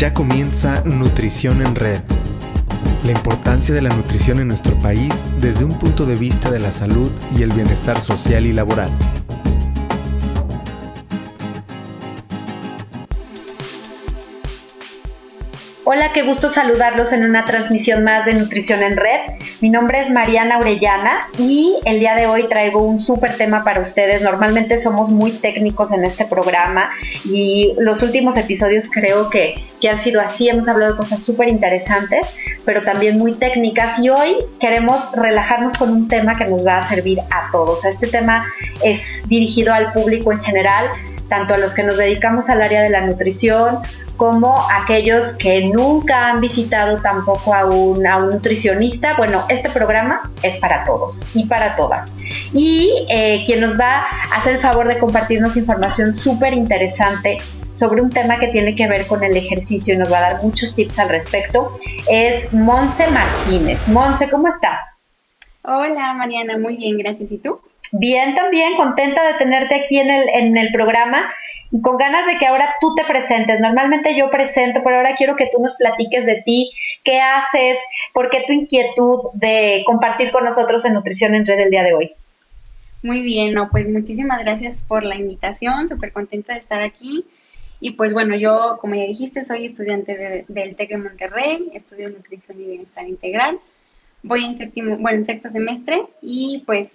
Ya comienza Nutrición en Red. La importancia de la nutrición en nuestro país desde un punto de vista de la salud y el bienestar social y laboral. Hola, qué gusto saludarlos en una transmisión más de Nutrición en Red. Mi nombre es Mariana Orellana y el día de hoy traigo un súper tema para ustedes. Normalmente somos muy técnicos en este programa y los últimos episodios creo que, que han sido así. Hemos hablado de cosas súper interesantes, pero también muy técnicas y hoy queremos relajarnos con un tema que nos va a servir a todos. Este tema es dirigido al público en general, tanto a los que nos dedicamos al área de la nutrición como aquellos que nunca han visitado tampoco a un, nutricionista. Bueno, este programa es para todos y para todas. Y eh, quien nos va a hacer el favor de compartirnos información súper interesante sobre un tema que tiene que ver con el ejercicio y nos va a dar muchos tips al respecto es Monse Martínez. Monse, ¿cómo estás? Hola Mariana, muy bien, gracias. ¿Y tú? Bien, también contenta de tenerte aquí en el, en el programa y con ganas de que ahora tú te presentes. Normalmente yo presento, pero ahora quiero que tú nos platiques de ti, qué haces, por qué tu inquietud de compartir con nosotros en Nutrición en Red el día de hoy. Muy bien, no, pues muchísimas gracias por la invitación, súper contenta de estar aquí. Y pues bueno, yo, como ya dijiste, soy estudiante del TEC de Monterrey, estudio Nutrición y Bienestar Integral. Voy en séptimo, bueno, en sexto semestre y pues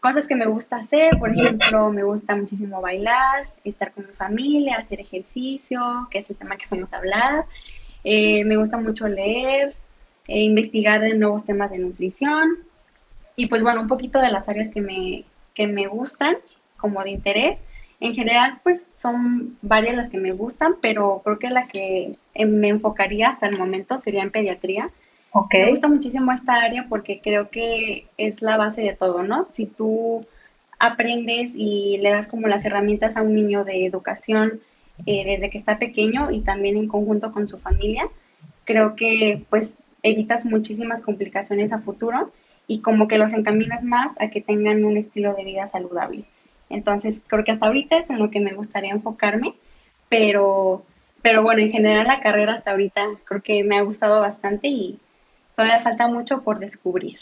cosas que me gusta hacer, por ejemplo, me gusta muchísimo bailar, estar con mi familia, hacer ejercicio, que es el tema que vamos a hablar. Eh, me gusta mucho leer, e investigar de nuevos temas de nutrición y pues bueno, un poquito de las áreas que me, que me gustan como de interés. En general, pues son varias las que me gustan, pero creo que la que me enfocaría hasta el momento sería en pediatría me gusta muchísimo esta área porque creo que es la base de todo, ¿no? Si tú aprendes y le das como las herramientas a un niño de educación eh, desde que está pequeño y también en conjunto con su familia, creo que pues evitas muchísimas complicaciones a futuro y como que los encaminas más a que tengan un estilo de vida saludable. Entonces, creo que hasta ahorita es en lo que me gustaría enfocarme, pero, pero bueno, en general la carrera hasta ahorita creo que me ha gustado bastante y todavía falta mucho por descubrir.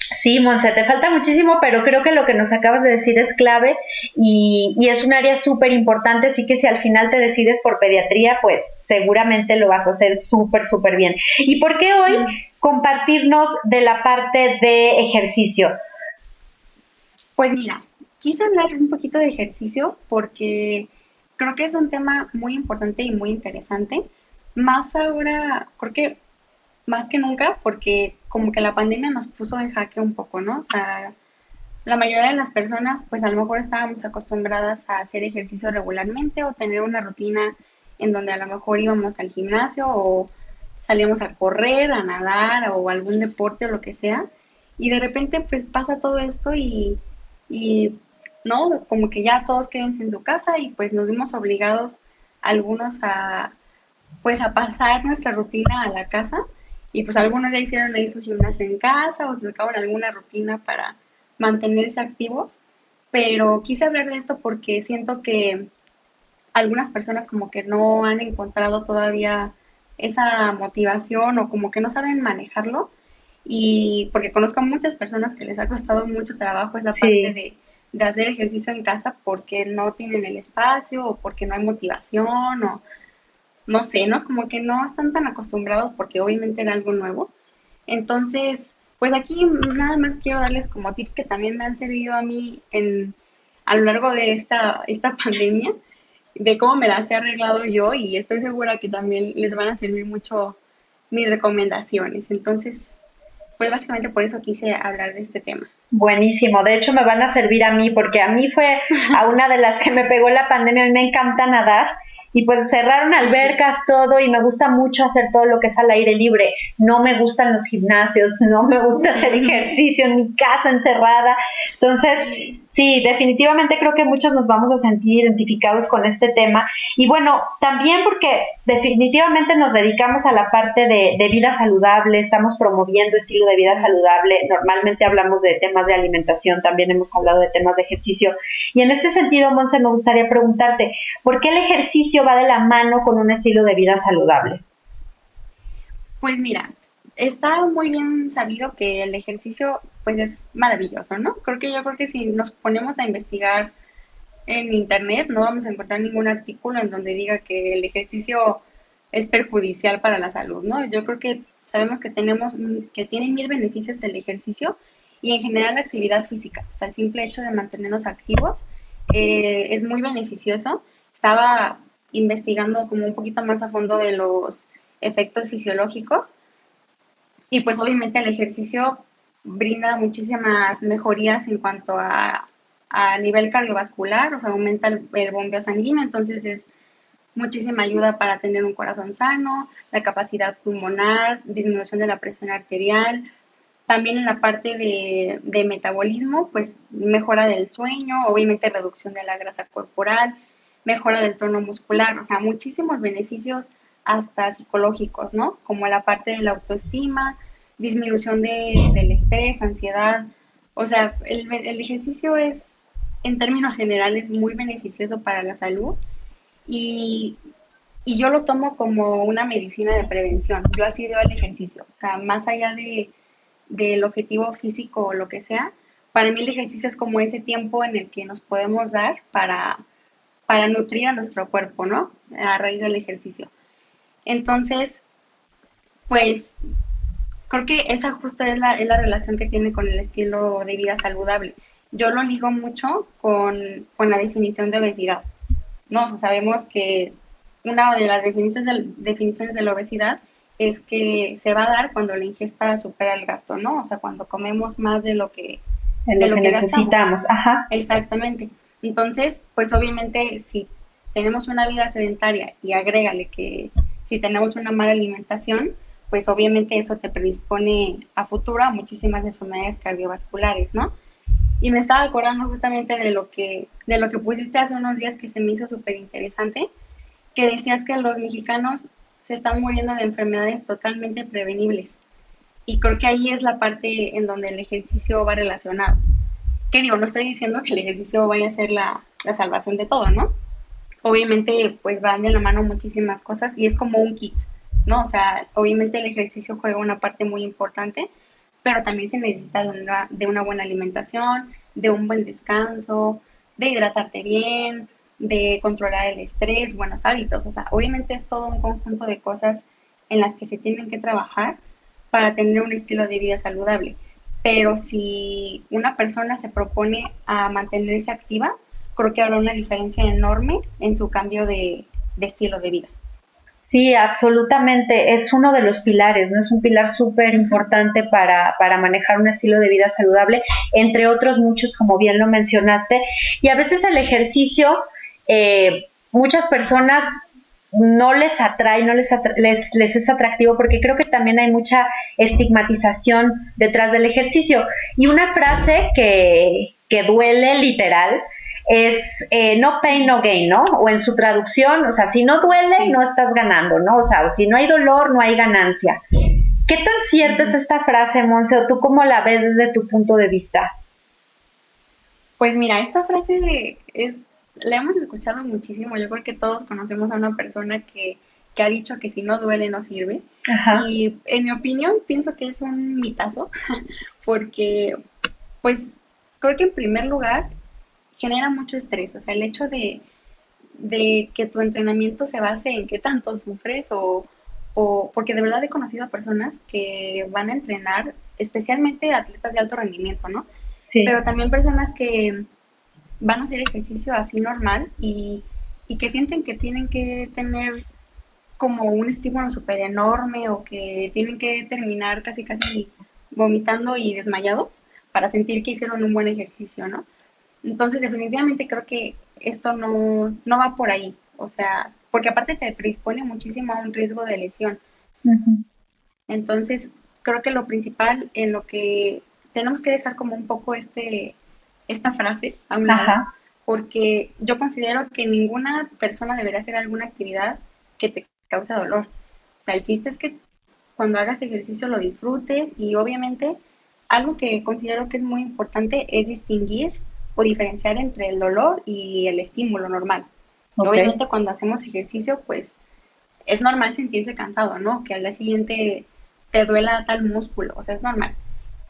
Sí, Monse, te falta muchísimo, pero creo que lo que nos acabas de decir es clave y, es un área súper importante, así que si al final te decides por pediatría, pues seguramente lo vas a hacer súper, súper bien. ¿Y por qué hoy compartirnos de la parte de ejercicio? Pues mira, quise hablar un poquito de ejercicio porque creo que es un tema muy importante y muy interesante. Más ahora, porque más que nunca porque como que la pandemia nos puso en jaque un poco, ¿no? O sea, la mayoría de las personas pues a lo mejor estábamos acostumbradas a hacer ejercicio regularmente o tener una rutina en donde a lo mejor íbamos al gimnasio o salíamos a correr, a nadar o algún deporte o lo que sea. Y de repente pues pasa todo esto y, y ¿no? Como que ya todos quédense en su casa y pues nos vimos obligados algunos a pues a pasar nuestra rutina a la casa y pues algunos ya hicieron ahí su gimnasio en casa o sacaron alguna rutina para mantenerse activos, pero quise hablar de esto porque siento que algunas personas como que no han encontrado todavía esa motivación o como que no saben manejarlo. Y porque conozco a muchas personas que les ha costado mucho trabajo esa parte de, de hacer ejercicio en casa porque no tienen el espacio o porque no hay motivación o no sé, ¿no? Como que no están tan acostumbrados porque obviamente era algo nuevo. Entonces, pues aquí nada más quiero darles como tips que también me han servido a mí en, a lo largo de esta, esta pandemia, de cómo me las he arreglado yo y estoy segura que también les van a servir mucho mis recomendaciones. Entonces, pues básicamente por eso quise hablar de este tema. Buenísimo, de hecho me van a servir a mí porque a mí fue a una de las que me pegó la pandemia, a mí me encanta nadar y pues cerraron albercas, todo, y me gusta mucho hacer todo lo que es al aire libre. No me gustan los gimnasios, no me gusta hacer ejercicio en mi casa encerrada. Entonces, Sí, definitivamente creo que muchos nos vamos a sentir identificados con este tema. Y bueno, también porque definitivamente nos dedicamos a la parte de, vida saludable, estamos promoviendo estilo de vida saludable. Normalmente hablamos de temas de alimentación, también hemos hablado de temas de ejercicio. Y en este sentido, Monse, me gustaría preguntarte, ¿por qué el ejercicio va de la mano con un estilo de vida saludable? Pues mira, está muy bien sabido que el ejercicio pues es maravilloso, ¿no? Creo que yo creo que si nos ponemos a investigar en internet no vamos a encontrar ningún artículo en donde diga que el ejercicio es perjudicial para la salud, ¿no? Yo creo que sabemos que tenemos que tiene mil beneficios el ejercicio y en general la actividad física, o sea, el simple hecho de mantenernos activos eh, es muy beneficioso. Estaba investigando como un poquito más a fondo de los efectos fisiológicos y pues obviamente el ejercicio brinda muchísimas mejorías en cuanto a, a nivel cardiovascular, o sea, aumenta el, bombeo sanguíneo, entonces es muchísima ayuda para tener un corazón sano, la capacidad pulmonar, disminución de la presión arterial, también en la parte de, de, metabolismo, pues mejora del sueño, obviamente reducción de la grasa corporal, mejora del tono muscular, o sea, muchísimos beneficios hasta psicológicos, ¿no? Como la parte de la autoestima, disminución de, del estrés, ansiedad. O sea, el, el ejercicio es, en términos generales, muy beneficioso para la salud y, y yo lo tomo como una medicina de prevención. Yo así veo el ejercicio. O sea, más allá de, del objetivo físico o lo que sea, para mí el ejercicio es como ese tiempo en el que nos podemos dar para, para nutrir a nuestro cuerpo, ¿no? A raíz del ejercicio. Entonces, pues creo que esa justo es la, es la relación que tiene con el estilo de vida saludable. Yo lo ligo mucho con, la definición de obesidad. ¿no? sabemos que una de las definiciones de, definiciones de la obesidad es que se va a dar cuando la ingesta supera el gasto, ¿no? O sea, cuando comemos más de lo que, de lo, que, necesitamos. Ajá. Exactamente. Entonces, pues obviamente si tenemos una vida sedentaria y agrégale que si tenemos una mala alimentación, pues obviamente eso te predispone a futuro muchísimas enfermedades cardiovasculares, ¿no? Y me estaba acordando justamente de lo que, de lo que pusiste hace unos días que se me hizo súper interesante, que decías que los mexicanos se están muriendo de enfermedades totalmente prevenibles. Y creo que ahí es la parte en donde el ejercicio va relacionado. Que digo, no estoy diciendo que el ejercicio vaya a ser la, la salvación de todo, ¿no? obviamente pues van de la mano muchísimas cosas y es como un kit, ¿no? O sea, obviamente el ejercicio juega una parte muy importante, pero también se necesita de una, de una buena alimentación, de un buen descanso, de hidratarte bien, de controlar el estrés, buenos hábitos. O sea, obviamente es todo un conjunto de cosas en las que se tienen que trabajar para tener un estilo de vida saludable. Pero si una persona se propone a mantenerse activa, creo que habrá una diferencia enorme en su cambio de, estilo de vida. Sí, absolutamente. Es uno de los pilares, ¿no? Es un pilar súper importante para, manejar un estilo de vida saludable, entre otros muchos, como bien lo mencionaste. Y a veces el ejercicio, eh, muchas personas no les atrae, no les, les, les, es atractivo porque creo que también hay mucha estigmatización detrás del ejercicio. Y una frase que, que duele literal es eh, no pain, no gain, ¿no? O en su traducción, o sea, si no duele, no estás ganando, ¿no? O sea, o si no hay dolor, no hay ganancia. ¿Qué tan cierta es esta frase, Monse, o tú cómo la ves desde tu punto de vista? Pues mira, esta frase es, la hemos escuchado muchísimo. Yo creo que todos conocemos a una persona que, que ha dicho que si no duele no sirve. Ajá. Y en mi opinión pienso que es un mitazo, porque pues creo que en primer lugar genera mucho estrés. O sea, el hecho de, que tu entrenamiento se base en qué tanto sufres o, o, porque de verdad he conocido a personas que van a entrenar, especialmente atletas de alto rendimiento, ¿no? Sí. Pero también personas que van a hacer ejercicio así normal y, y que sienten que tienen que tener como un estímulo súper enorme o que tienen que terminar casi casi vomitando y desmayados para sentir que hicieron un buen ejercicio, ¿no? Entonces, definitivamente creo que esto no, no va por ahí. O sea, porque aparte te predispone muchísimo a un riesgo de lesión. Entonces, creo que lo principal en lo que tenemos que dejar como un poco este, esta frase a un lado, porque yo considero que ninguna persona debería hacer alguna actividad que te cause dolor. O sea, el chiste es que cuando hagas ejercicio lo disfrutes y obviamente algo que considero que es muy importante es distinguir o diferenciar entre el dolor y el estímulo normal. Obviamente cuando hacemos ejercicio, pues es normal sentirse cansado, ¿no? Que al día siguiente te duela tal músculo, o sea, es normal.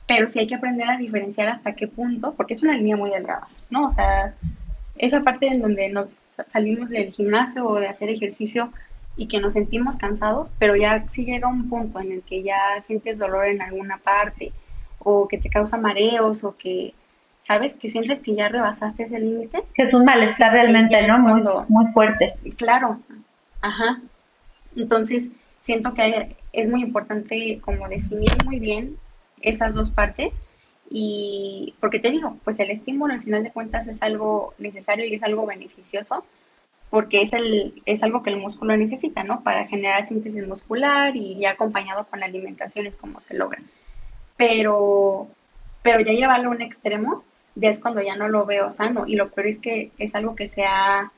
Pero sí hay que aprender a diferenciar hasta qué punto, porque es una línea muy delgada, ¿no? O sea, esa parte en donde nos salimos del gimnasio o de hacer ejercicio y que nos sentimos cansados, pero ya sí llega un punto en el que ya sientes dolor en alguna parte o que te causa mareos o que sabes que sientes que ya rebasaste ese límite. Que es un malestar realmente, ¿no? Muy, muy fuerte. Claro, ajá. Entonces, siento que es muy importante como definir muy bien esas dos partes y porque te digo, pues el estímulo al final de cuentas es algo necesario y es algo beneficioso porque es, el, es algo que el músculo necesita, ¿no? Para generar síntesis muscular y ya acompañado con la alimentación es como se logra. Pero, pero ya llevarlo a un extremo ya es cuando ya no lo veo sano y lo peor es que es algo que se ha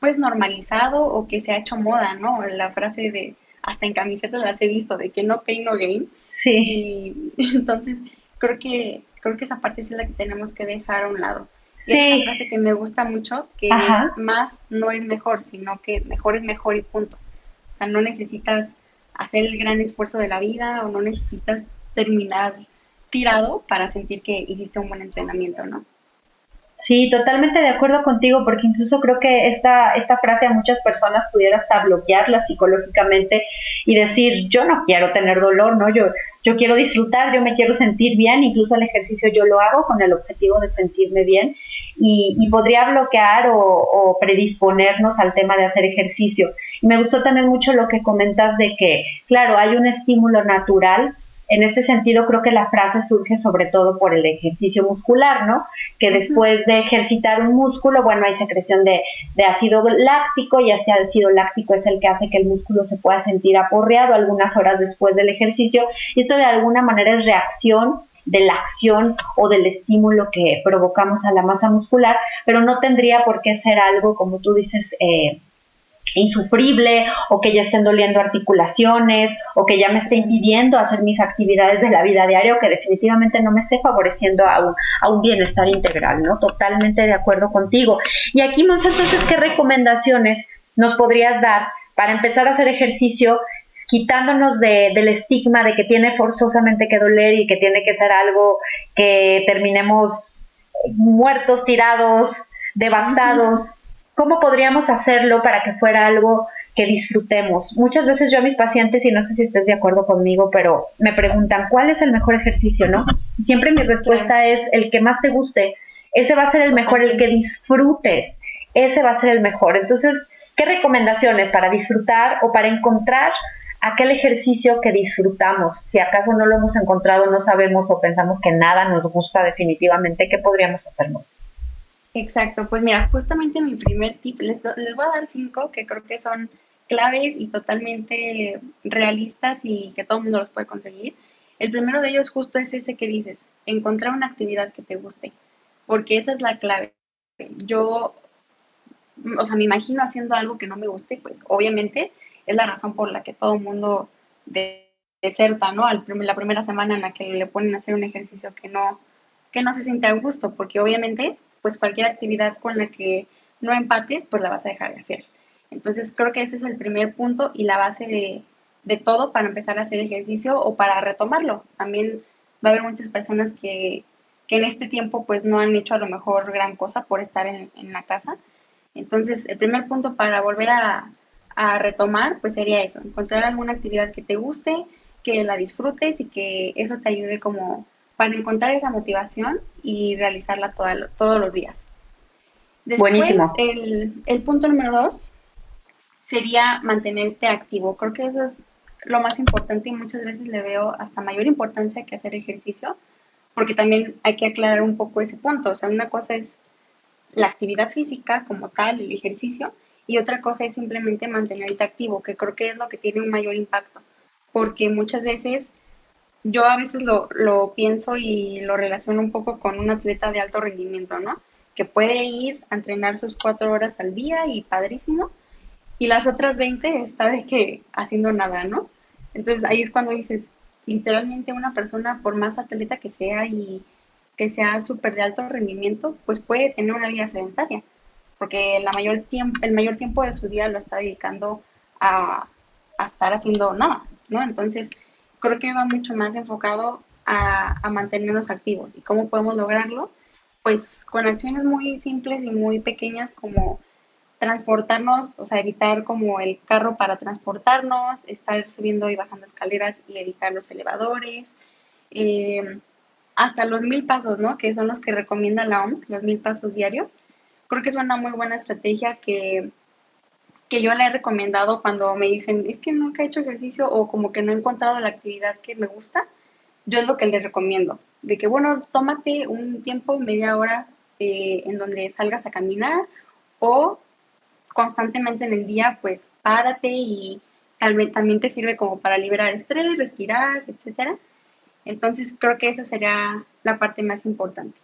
pues normalizado o que se ha hecho moda, ¿no? La frase de hasta en camisetas las he visto de que no pain no gain. Sí. Y entonces creo que creo que esa parte es la que tenemos que dejar a un lado. Sí. es una frase que me gusta mucho, que es más no es mejor, sino que mejor es mejor y punto. O sea, no necesitas hacer el gran esfuerzo de la vida o no necesitas terminar tirado para sentir que hiciste un buen entrenamiento, ¿no? Sí, totalmente de acuerdo contigo, porque incluso creo que esta, esta frase a muchas personas pudiera hasta bloquearla psicológicamente y decir, yo no quiero tener dolor, ¿no? Yo, yo quiero disfrutar, yo me quiero sentir bien, incluso el ejercicio yo lo hago con el objetivo de sentirme bien y, podría bloquear o, o, predisponernos al tema de hacer ejercicio. Me gustó también mucho lo que comentas de que, claro, hay un estímulo natural en este sentido, creo que la frase surge sobre todo por el ejercicio muscular, ¿no? Que después de ejercitar un músculo, bueno, hay secreción de, ácido láctico y este ácido láctico es el que hace que el músculo se pueda sentir aporreado algunas horas después del ejercicio. Y esto de alguna manera es reacción de la acción o del estímulo que provocamos a la masa muscular, pero no tendría por qué ser algo, como tú dices, eh, insufrible o que ya estén doliendo articulaciones o que ya me esté impidiendo hacer mis actividades de la vida diaria o que definitivamente no me esté favoreciendo a un, a un bienestar integral, ¿no? Totalmente de acuerdo contigo. Y aquí, Monse, entonces, ¿qué recomendaciones nos podrías dar para empezar a hacer ejercicio quitándonos de, del estigma de que tiene forzosamente que doler y que tiene que ser algo que terminemos muertos, tirados, devastados? ¿Cómo podríamos hacerlo para que fuera algo que disfrutemos? Muchas veces yo a mis pacientes, y no sé si estés de acuerdo conmigo, pero me preguntan, ¿cuál es el mejor ejercicio, no? siempre mi respuesta es el que más te guste. Ese va a ser el mejor, el que disfrutes. Ese va a ser el mejor. Entonces, ¿qué recomendaciones para disfrutar o para encontrar aquel ejercicio que disfrutamos? Si acaso no lo hemos encontrado, no sabemos o pensamos que nada nos gusta definitivamente, ¿qué podríamos hacer más? Exacto, pues mira, justamente mi primer tip, les, les voy a dar cinco que creo que son claves y totalmente realistas y que todo el mundo los puede conseguir. El primero de ellos justo es ese que dices, encontrar una actividad que te guste, porque esa es la clave. Yo, o sea, me imagino haciendo algo que no me guste, pues obviamente es la razón por la que todo el mundo deserta, ¿no? Al, la primera semana en la que le ponen a hacer un ejercicio que no, que no se siente a gusto, porque obviamente pues cualquier actividad con la que no empates, pues la vas a dejar de hacer. Entonces creo que ese es el primer punto y la base de, todo para empezar a hacer ejercicio o para retomarlo. También va a haber muchas personas que, en este tiempo pues no han hecho a lo mejor gran cosa por estar en, la casa. Entonces el primer punto para volver a, a retomar pues sería eso, encontrar alguna actividad que te guste, que la disfrutes y que eso te ayude como para encontrar esa motivación y realizarla todos los días. Buenísimo. El, el punto número dos sería mantenerte activo. Creo que eso es lo más importante y muchas veces le veo hasta mayor importancia que hacer ejercicio, porque también hay que aclarar un poco ese punto. O sea, una cosa es la actividad física como tal, el ejercicio, y otra cosa es simplemente mantenerte activo, que creo que es lo que tiene un mayor impacto, porque muchas veces yo a veces lo, lo pienso y lo relaciono un poco con un atleta de alto rendimiento, ¿no? Que puede ir a entrenar sus cuatro horas al día y padrísimo, y las otras 20 está de que haciendo nada, ¿no? Entonces ahí es cuando dices, literalmente una persona, por más atleta que sea y que sea súper de alto rendimiento, pues puede tener una vida sedentaria, porque la mayor tiempo, el mayor tiempo de su día lo está dedicando a, a estar haciendo nada, ¿no? Entonces, creo que va mucho más enfocado a, a mantenernos activos. ¿Y cómo podemos lograrlo? Pues con acciones muy simples y muy pequeñas como transportarnos, o sea, evitar como el carro para transportarnos, estar subiendo y bajando escaleras y evitar los elevadores, eh, hasta los mil pasos, ¿no? Que son los que recomienda la OMS, los mil pasos diarios. Creo que es una muy buena estrategia que, que yo le he recomendado cuando me dicen, es que nunca he hecho ejercicio o como que no he encontrado la actividad que me gusta. Yo es lo que les recomiendo, de que, bueno, tómate un tiempo, media hora, eh, en donde salgas a caminar o constantemente en el día, pues párate y también te sirve como para liberar estrés, respirar, etcétera. Entonces creo que esa sería la parte más importante.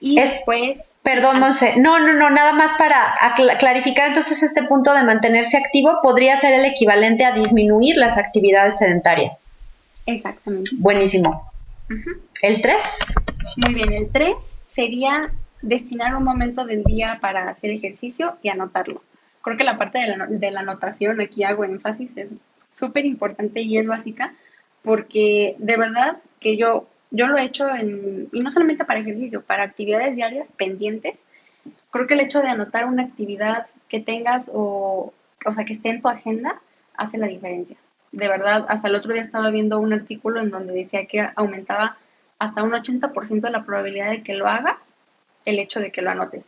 Y después... Perdón, ah. Monse. No, no, no, nada más para clarificar entonces este punto de mantenerse activo podría ser el equivalente a disminuir las actividades sedentarias. Exactamente. Buenísimo. ¿El 3? Muy bien, el 3 sería destinar un momento del día para hacer ejercicio y anotarlo. Creo que la parte de la, de la anotación, aquí hago énfasis, es súper importante y es básica, porque de verdad que yo, yo lo he hecho, y no solamente para ejercicio, para actividades diarias pendientes, creo que el hecho de anotar una actividad que tengas o, o sea, que esté en tu agenda, hace la diferencia. De verdad, hasta el otro día estaba viendo un artículo en donde decía que aumentaba hasta un 80% la probabilidad de que lo hagas el hecho de que lo anotes.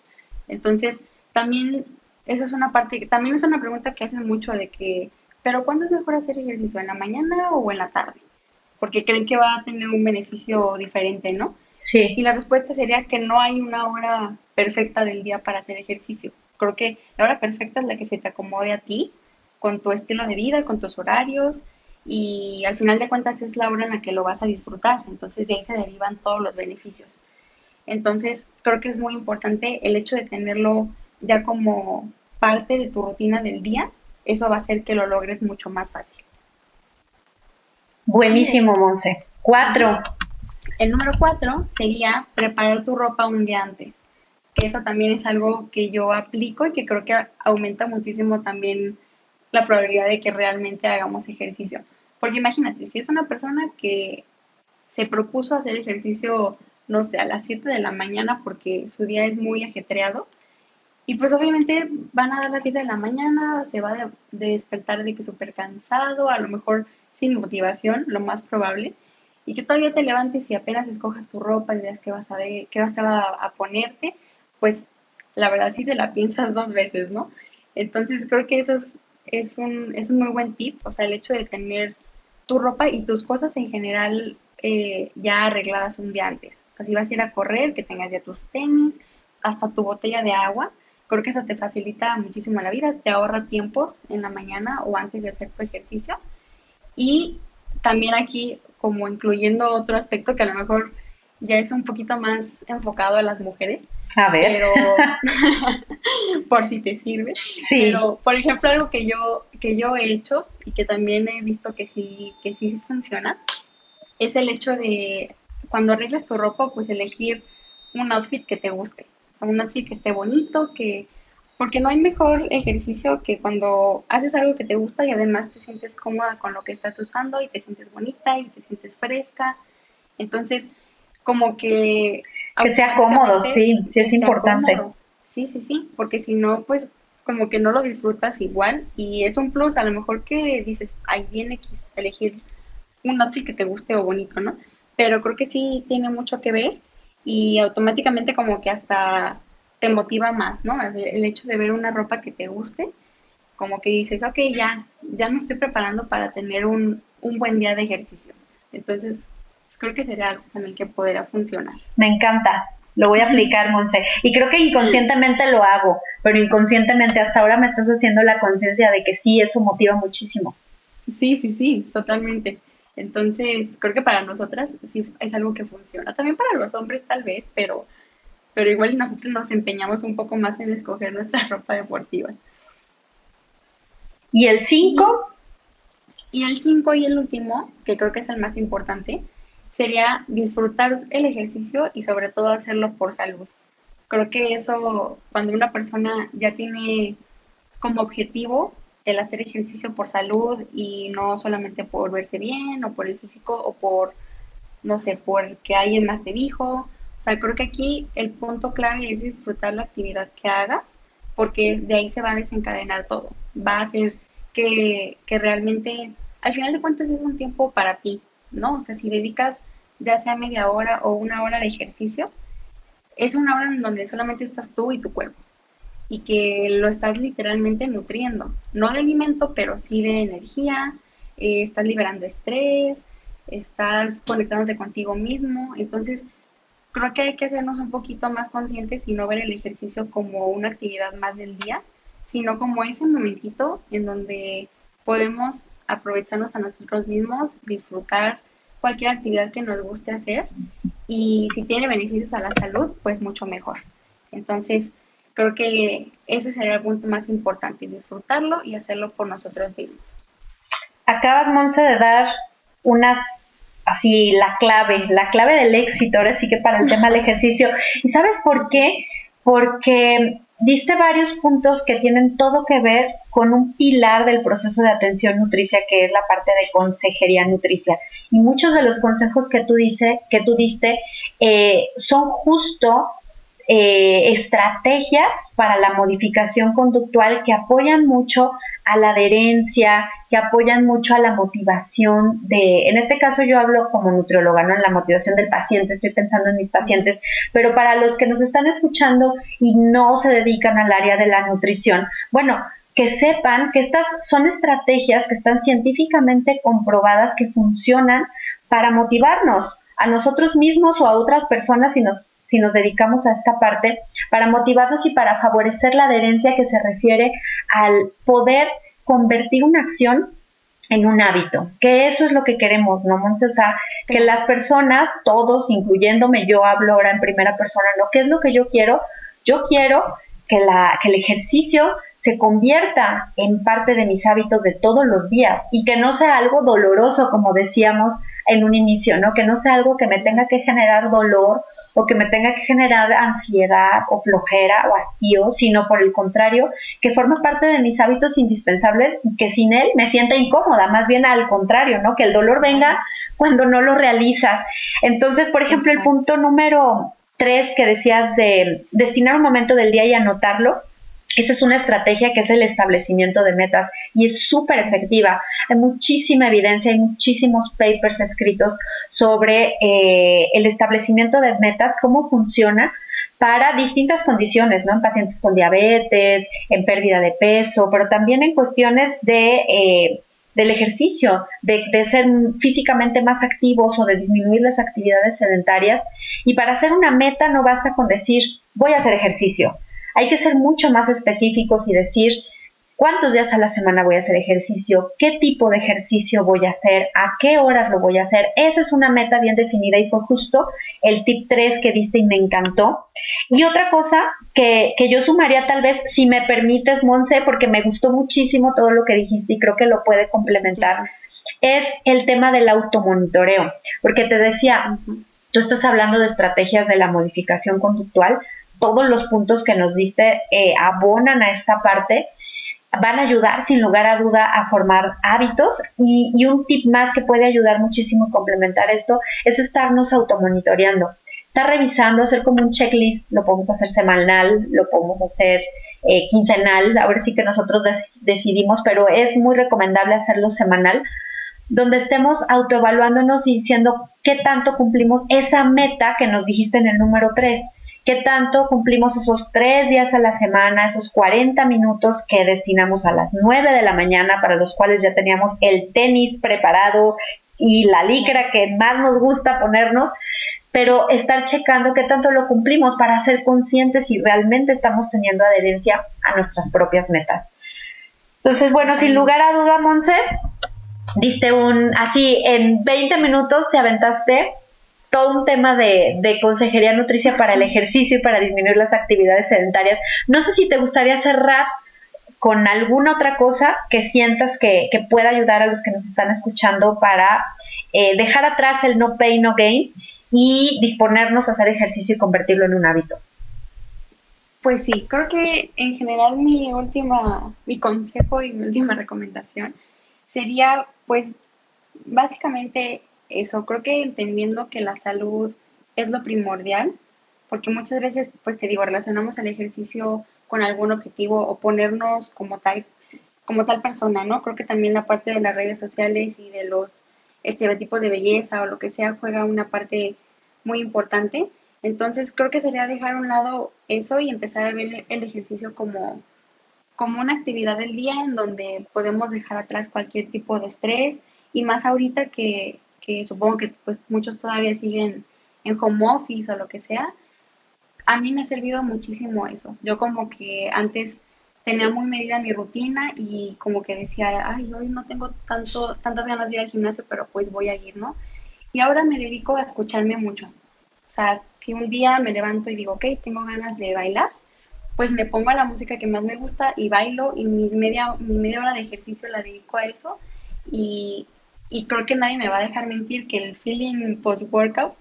Entonces, también esa es una parte, también es una pregunta que hacen mucho de que, pero ¿cuándo es mejor hacer ejercicio? ¿En la mañana o en la tarde? Porque creen que va a tener un beneficio diferente, ¿no? Sí. Y la respuesta sería que no hay una hora perfecta del día para hacer ejercicio. Creo que la hora perfecta es la que se te acomode a ti, con tu estilo de vida, con tus horarios, y al final de cuentas es la hora en la que lo vas a disfrutar. Entonces de ahí se derivan todos los beneficios. Entonces, creo que es muy importante el hecho de tenerlo ya como parte de tu rutina del día. Eso va a hacer que lo logres mucho más fácil. Buenísimo, Monse. Cuatro. El número cuatro sería preparar tu ropa un día antes. Que eso también es algo que yo aplico y que creo que aumenta muchísimo también la probabilidad de que realmente hagamos ejercicio. Porque imagínate, si es una persona que se propuso hacer ejercicio no sé, a las 7 de la mañana porque su día es muy ajetreado. Y pues obviamente van a dar las 7 de la mañana, se va a despertar de que súper cansado, a lo mejor sin motivación, lo más probable. Y que todavía te levantes y apenas escojas tu ropa y veas qué vas a ver, qué vas a, a ponerte, pues la verdad sí te la piensas dos veces, ¿no? Entonces creo que eso es, un, es un muy buen tip, o sea, el hecho de tener tu ropa y tus cosas en general eh, ya arregladas un día antes si vas a ir a correr, que tengas ya tus tenis, hasta tu botella de agua. Creo que eso te facilita muchísimo la vida, te ahorra tiempos en la mañana o antes de hacer tu ejercicio. Y también aquí, como incluyendo otro aspecto que a lo mejor ya es un poquito más enfocado a las mujeres. A ver. Pero, por si te sirve. Sí. Pero, por ejemplo, algo que yo, que yo he hecho y que también he visto que sí, que sí funciona, es el hecho de cuando arregles tu ropa, pues elegir un outfit que te guste, un outfit que esté bonito, que porque no hay mejor ejercicio que cuando haces algo que te gusta y además te sientes cómoda con lo que estás usando y te sientes bonita y te sientes fresca. Entonces, como que... Que sea cómodo, sí, sí es importante. Sí, sí, sí, porque si no, pues como que no lo disfrutas igual y es un plus, a lo mejor que dices, ahí viene elegir un outfit que te guste o bonito, ¿no? pero creo que sí tiene mucho que ver y automáticamente como que hasta te motiva más, ¿no? El hecho de ver una ropa que te guste, como que dices, ok, ya, ya me estoy preparando para tener un, un buen día de ejercicio. Entonces, pues creo que sería algo también que podrá funcionar. Me encanta, lo voy a aplicar, Monse. Y creo que inconscientemente lo hago, pero inconscientemente hasta ahora me estás haciendo la conciencia de que sí, eso motiva muchísimo. Sí, sí, sí, totalmente. Entonces, creo que para nosotras sí es algo que funciona. También para los hombres tal vez, pero, pero igual nosotros nos empeñamos un poco más en escoger nuestra ropa deportiva. ¿Y el 5? Y el 5 y el último, que creo que es el más importante, sería disfrutar el ejercicio y sobre todo hacerlo por salud. Creo que eso, cuando una persona ya tiene como objetivo el hacer ejercicio por salud y no solamente por verse bien o por el físico o por, no sé, por que alguien más te dijo. O sea, creo que aquí el punto clave es disfrutar la actividad que hagas porque de ahí se va a desencadenar todo. Va a hacer que, que realmente, al final de cuentas, es un tiempo para ti, ¿no? O sea, si dedicas ya sea media hora o una hora de ejercicio, es una hora en donde solamente estás tú y tu cuerpo y que lo estás literalmente nutriendo, no de alimento, pero sí de energía, eh, estás liberando estrés, estás conectándote contigo mismo, entonces creo que hay que hacernos un poquito más conscientes y no ver el ejercicio como una actividad más del día, sino como ese momentito en donde podemos aprovecharnos a nosotros mismos, disfrutar cualquier actividad que nos guste hacer y si tiene beneficios a la salud, pues mucho mejor. Entonces, Creo que ese sería el punto más importante, disfrutarlo y hacerlo por nosotros mismos. Acabas, Monse, de dar unas, así, la clave, la clave del éxito, ahora sí que para el tema del ejercicio. ¿Y sabes por qué? Porque diste varios puntos que tienen todo que ver con un pilar del proceso de atención nutricia que es la parte de consejería nutricia. Y muchos de los consejos que tú, dice, que tú diste eh, son justo eh, estrategias para la modificación conductual que apoyan mucho a la adherencia, que apoyan mucho a la motivación de, en este caso yo hablo como nutrióloga, ¿no? En la motivación del paciente, estoy pensando en mis pacientes, pero para los que nos están escuchando y no se dedican al área de la nutrición, bueno, que sepan que estas son estrategias que están científicamente comprobadas que funcionan para motivarnos a nosotros mismos o a otras personas si nos, si nos dedicamos a esta parte, para motivarnos y para favorecer la adherencia que se refiere al poder convertir una acción en un hábito, que eso es lo que queremos, ¿no, Monse? O sea, que las personas, todos, incluyéndome, yo hablo ahora en primera persona, ¿no? ¿Qué es lo que yo quiero? Yo quiero que, la, que el ejercicio se convierta en parte de mis hábitos de todos los días y que no sea algo doloroso, como decíamos en un inicio, ¿no? Que no sea algo que me tenga que generar dolor o que me tenga que generar ansiedad o flojera o hastío, sino por el contrario, que forme parte de mis hábitos indispensables y que sin él me sienta incómoda, más bien al contrario, ¿no? Que el dolor venga cuando no lo realizas. Entonces, por ejemplo, el punto número tres que decías de destinar un momento del día y anotarlo, esa es una estrategia que es el establecimiento de metas y es súper efectiva. Hay muchísima evidencia, hay muchísimos papers escritos sobre eh, el establecimiento de metas, cómo funciona para distintas condiciones, ¿no? En pacientes con diabetes, en pérdida de peso, pero también en cuestiones de... Eh, del ejercicio, de, de, ser físicamente más activos o de disminuir las actividades sedentarias. Y para hacer una meta no basta con decir voy a hacer ejercicio. Hay que ser mucho más específicos y decir cuántos días a la semana voy a hacer ejercicio, qué tipo de ejercicio voy a hacer, a qué horas lo voy a hacer. Esa es una meta bien definida y fue justo el tip 3 que diste y me encantó. Y otra cosa que, que yo sumaría tal vez, si me permites, Monse, porque me gustó muchísimo todo lo que dijiste y creo que lo puede complementar, es el tema del automonitoreo. Porque te decía, tú estás hablando de estrategias de la modificación conductual, todos los puntos que nos diste eh, abonan a esta parte, van a ayudar sin lugar a duda a formar hábitos. Y, un tip más que puede ayudar muchísimo a complementar esto es estarnos automonitoreando, estar revisando, hacer como un checklist, lo podemos hacer semanal, lo podemos hacer eh, quincenal, ahora sí que nosotros decidimos, pero es muy recomendable hacerlo semanal donde estemos autoevaluándonos y diciendo qué tanto cumplimos esa meta que nos dijiste en el número 3 qué tanto cumplimos esos tres días a la semana, esos 40 minutos que destinamos a las 9 de la mañana, para los cuales ya teníamos el tenis preparado y la licra que más nos gusta ponernos, pero estar checando qué tanto lo cumplimos para ser conscientes si realmente estamos teniendo adherencia a nuestras propias metas. Entonces, bueno, sin lugar a duda, Monse, diste un, así, en 20 minutos te aventaste todo un tema de, consejería nutricia para el ejercicio y para disminuir las actividades sedentarias. No sé si te gustaría cerrar con alguna otra cosa que sientas que, pueda ayudar a los que nos están escuchando para eh, dejar atrás el no pay, no gain y disponernos a hacer ejercicio y convertirlo en un hábito. Pues sí, creo que en general mi última, mi consejo y mi última recomendación sería pues básicamente eso, creo que entendiendo que la salud es lo primordial, porque muchas veces pues te digo, relacionamos el ejercicio con algún objetivo o ponernos como tal, como tal persona, ¿no? Creo que también la parte de las redes sociales y de los estereotipos de belleza o lo que sea juega una parte muy importante. Entonces creo que sería dejar a un lado eso y empezar a ver el ejercicio como, como una actividad del día en donde podemos dejar atrás cualquier tipo de estrés y más ahorita que, que supongo que pues muchos todavía siguen en home office o lo que sea, a mí me ha servido muchísimo eso. Yo como que antes tenía muy medida mi rutina y como que decía, ay, hoy no tengo tanto, tantas ganas de ir al gimnasio, pero pues voy a ir, ¿no? Y ahora me dedico a escucharme mucho. O sea, si un día me levanto y digo, ok, tengo ganas de bailar, pues me pongo a la música que más me gusta y bailo y mi media, mi media hora de ejercicio la dedico a eso y, y creo que nadie me va a dejar mentir que el feeling post-workout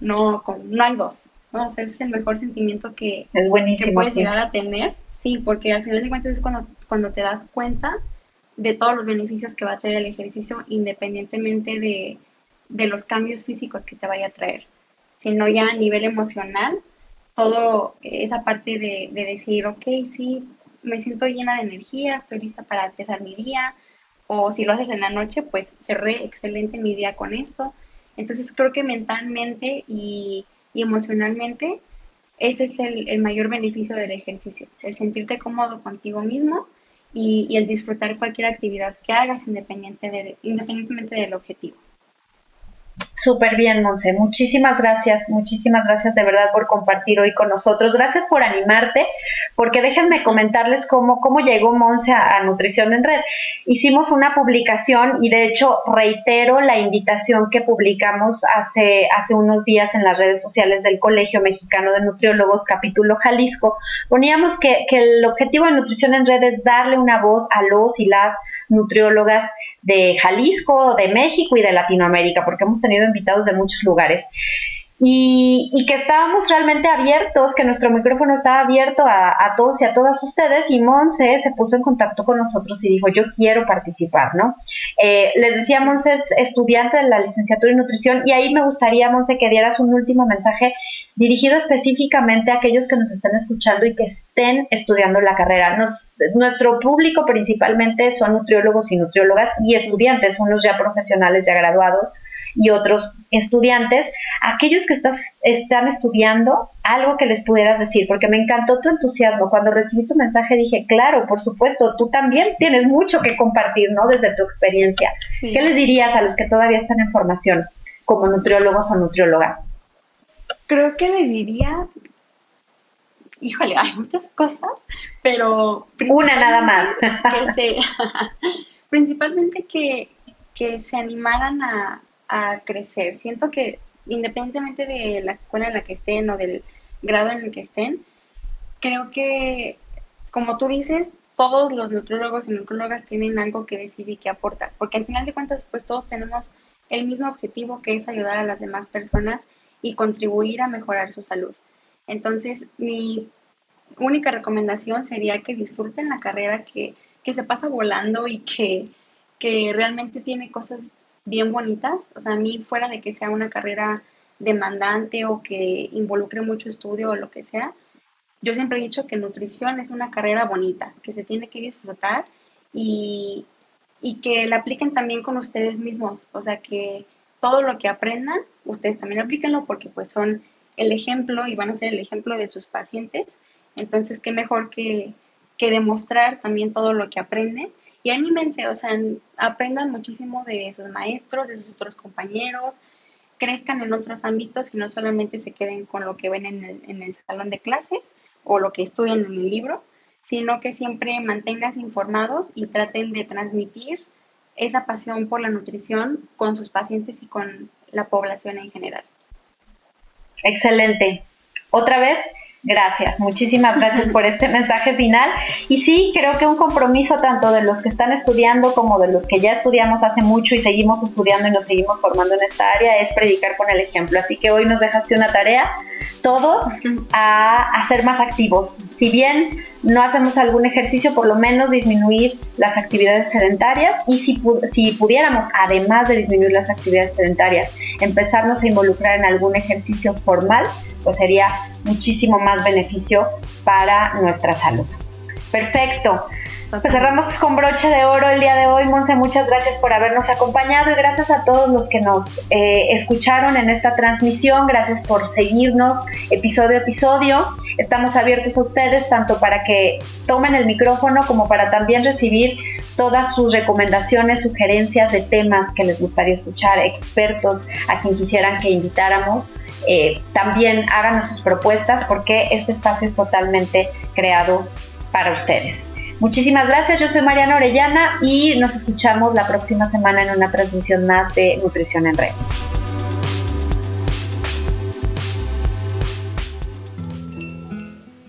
no, no hay dos. ¿no? ese es el mejor sentimiento que, es buenísimo, puedes llegar a tener. Sí, porque al final de cuentas es cuando, cuando te das cuenta de todos los beneficios que va a traer el ejercicio, independientemente de, de los cambios físicos que te vaya a traer, sino ya a nivel emocional, todo esa parte de, de decir, ok, sí, me siento llena de energía, estoy lista para empezar mi día, o si lo haces en la noche, pues cerré excelente mi día con esto. Entonces creo que mentalmente y emocionalmente, ese es el, mayor beneficio del ejercicio, el sentirte cómodo contigo mismo y, y el disfrutar cualquier actividad que hagas independiente de, independientemente del objetivo. Súper bien, Monse. Muchísimas gracias, muchísimas gracias de verdad por compartir hoy con nosotros. Gracias por animarte, porque déjenme comentarles cómo, cómo llegó Monse a, Nutrición en Red. Hicimos una publicación y de hecho reitero la invitación que publicamos hace, hace unos días en las redes sociales del Colegio Mexicano de Nutriólogos, capítulo Jalisco. Poníamos que, que el objetivo de Nutrición en Red es darle una voz a los y las nutriólogas de Jalisco, de México y de Latinoamérica, porque hemos tenido invitados de muchos lugares y, que estábamos realmente abiertos, que nuestro micrófono estaba abierto a, todos y a todas ustedes y Monse se puso en contacto con nosotros y dijo, yo quiero participar, ¿no? Eh, les decía, Monse es estudiante de la licenciatura en nutrición y ahí me gustaría, Monse, que dieras un último mensaje dirigido específicamente a aquellos que nos estén escuchando y que estén estudiando la carrera. nuestro público principalmente son nutriólogos y nutriólogas y estudiantes, unos ya profesionales, ya graduados y otros estudiantes, aquellos que estás, están estudiando, algo que les pudieras decir, porque me encantó tu entusiasmo. Cuando recibí tu mensaje dije, claro, por supuesto, tú también tienes mucho que compartir, ¿no? Desde tu experiencia. ¿Qué les dirías a los que todavía están en formación como nutriólogos o nutriólogas? Creo que les diría, híjole, hay muchas cosas, pero... Una nada más. principalmente que, que se animaran a, a crecer. Siento que independientemente de la escuela en la que estén o del grado en el que estén, creo que, como tú dices, todos los nutrólogos y nutriólogas tienen algo que decir y que aportar, porque al final de cuentas, pues todos tenemos el mismo objetivo que es ayudar a las demás personas y contribuir a mejorar su salud. Entonces, mi única recomendación sería que disfruten la carrera que, que se pasa volando y que, que realmente tiene cosas bien bonitas. O sea, a mí fuera de que sea una carrera demandante o que involucre mucho estudio o lo que sea, yo siempre he dicho que nutrición es una carrera bonita, que se tiene que disfrutar y, y que la apliquen también con ustedes mismos. O sea, que todo lo que aprendan, ustedes también aplíquenlo porque pues son el ejemplo y van a ser el ejemplo de sus pacientes. Entonces, qué mejor que, que demostrar también todo lo que aprenden y anímense, o sea, aprendan muchísimo de sus maestros, de sus otros compañeros, crezcan en otros ámbitos y no solamente se queden con lo que ven en el, en el salón de clases o lo que estudian en el libro, sino que siempre mantengas informados y traten de transmitir esa pasión por la nutrición con sus pacientes y con la población en general. Excelente. Otra vez, Gracias, muchísimas gracias por este mensaje final. Y sí, creo que un compromiso tanto de los que están estudiando como de los que ya estudiamos hace mucho y seguimos estudiando y nos seguimos formando en esta área es predicar con el ejemplo. Así que hoy nos dejaste una tarea, todos, a, a ser más activos. Si bien no hacemos algún ejercicio, por lo menos disminuir las actividades sedentarias y si, si pudiéramos, además de disminuir las actividades sedentarias, empezarnos a involucrar en algún ejercicio formal, pues sería muchísimo más beneficio para nuestra salud. Perfecto. Pues cerramos con broche de oro el día de hoy. Monse, muchas gracias por habernos acompañado y gracias a todos los que nos eh, escucharon en esta transmisión. Gracias por seguirnos episodio a episodio. Estamos abiertos a ustedes tanto para que tomen el micrófono como para también recibir todas sus recomendaciones, sugerencias de temas que les gustaría escuchar, expertos a quien quisieran que invitáramos. Eh, también háganos sus propuestas porque este espacio es totalmente creado para ustedes. Muchísimas gracias, yo soy Mariana Orellana y nos escuchamos la próxima semana en una transmisión más de Nutrición en Red.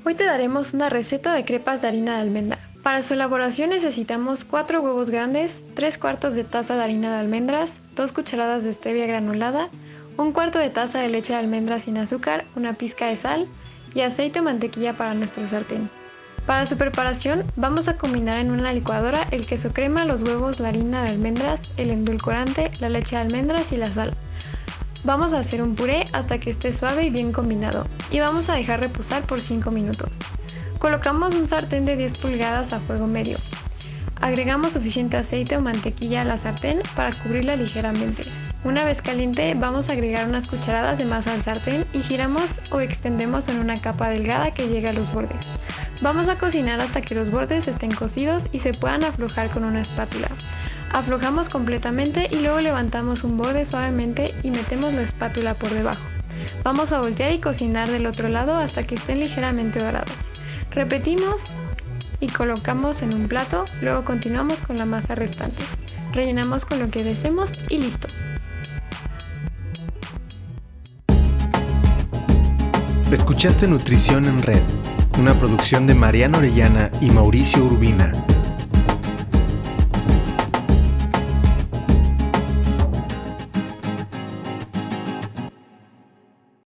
Hoy te daremos una receta de crepas de harina de almendra. Para su elaboración necesitamos 4 huevos grandes, 3 cuartos de taza de harina de almendras, 2 cucharadas de stevia granulada, un cuarto de taza de leche de almendras sin azúcar, una pizca de sal y aceite o mantequilla para nuestro sartén. Para su preparación vamos a combinar en una licuadora el queso crema, los huevos, la harina de almendras, el endulcorante, la leche de almendras y la sal. Vamos a hacer un puré hasta que esté suave y bien combinado y vamos a dejar reposar por 5 minutos. Colocamos un sartén de 10 pulgadas a fuego medio. Agregamos suficiente aceite o mantequilla a la sartén para cubrirla ligeramente. Una vez caliente vamos a agregar unas cucharadas de masa al sartén y giramos o extendemos en una capa delgada que llegue a los bordes. Vamos a cocinar hasta que los bordes estén cocidos y se puedan aflojar con una espátula. Aflojamos completamente y luego levantamos un borde suavemente y metemos la espátula por debajo. Vamos a voltear y cocinar del otro lado hasta que estén ligeramente doradas. Repetimos y colocamos en un plato, luego continuamos con la masa restante. Rellenamos con lo que deseemos y listo. Escuchaste Nutrición en Red, una producción de Mariana Orellana y Mauricio Urbina.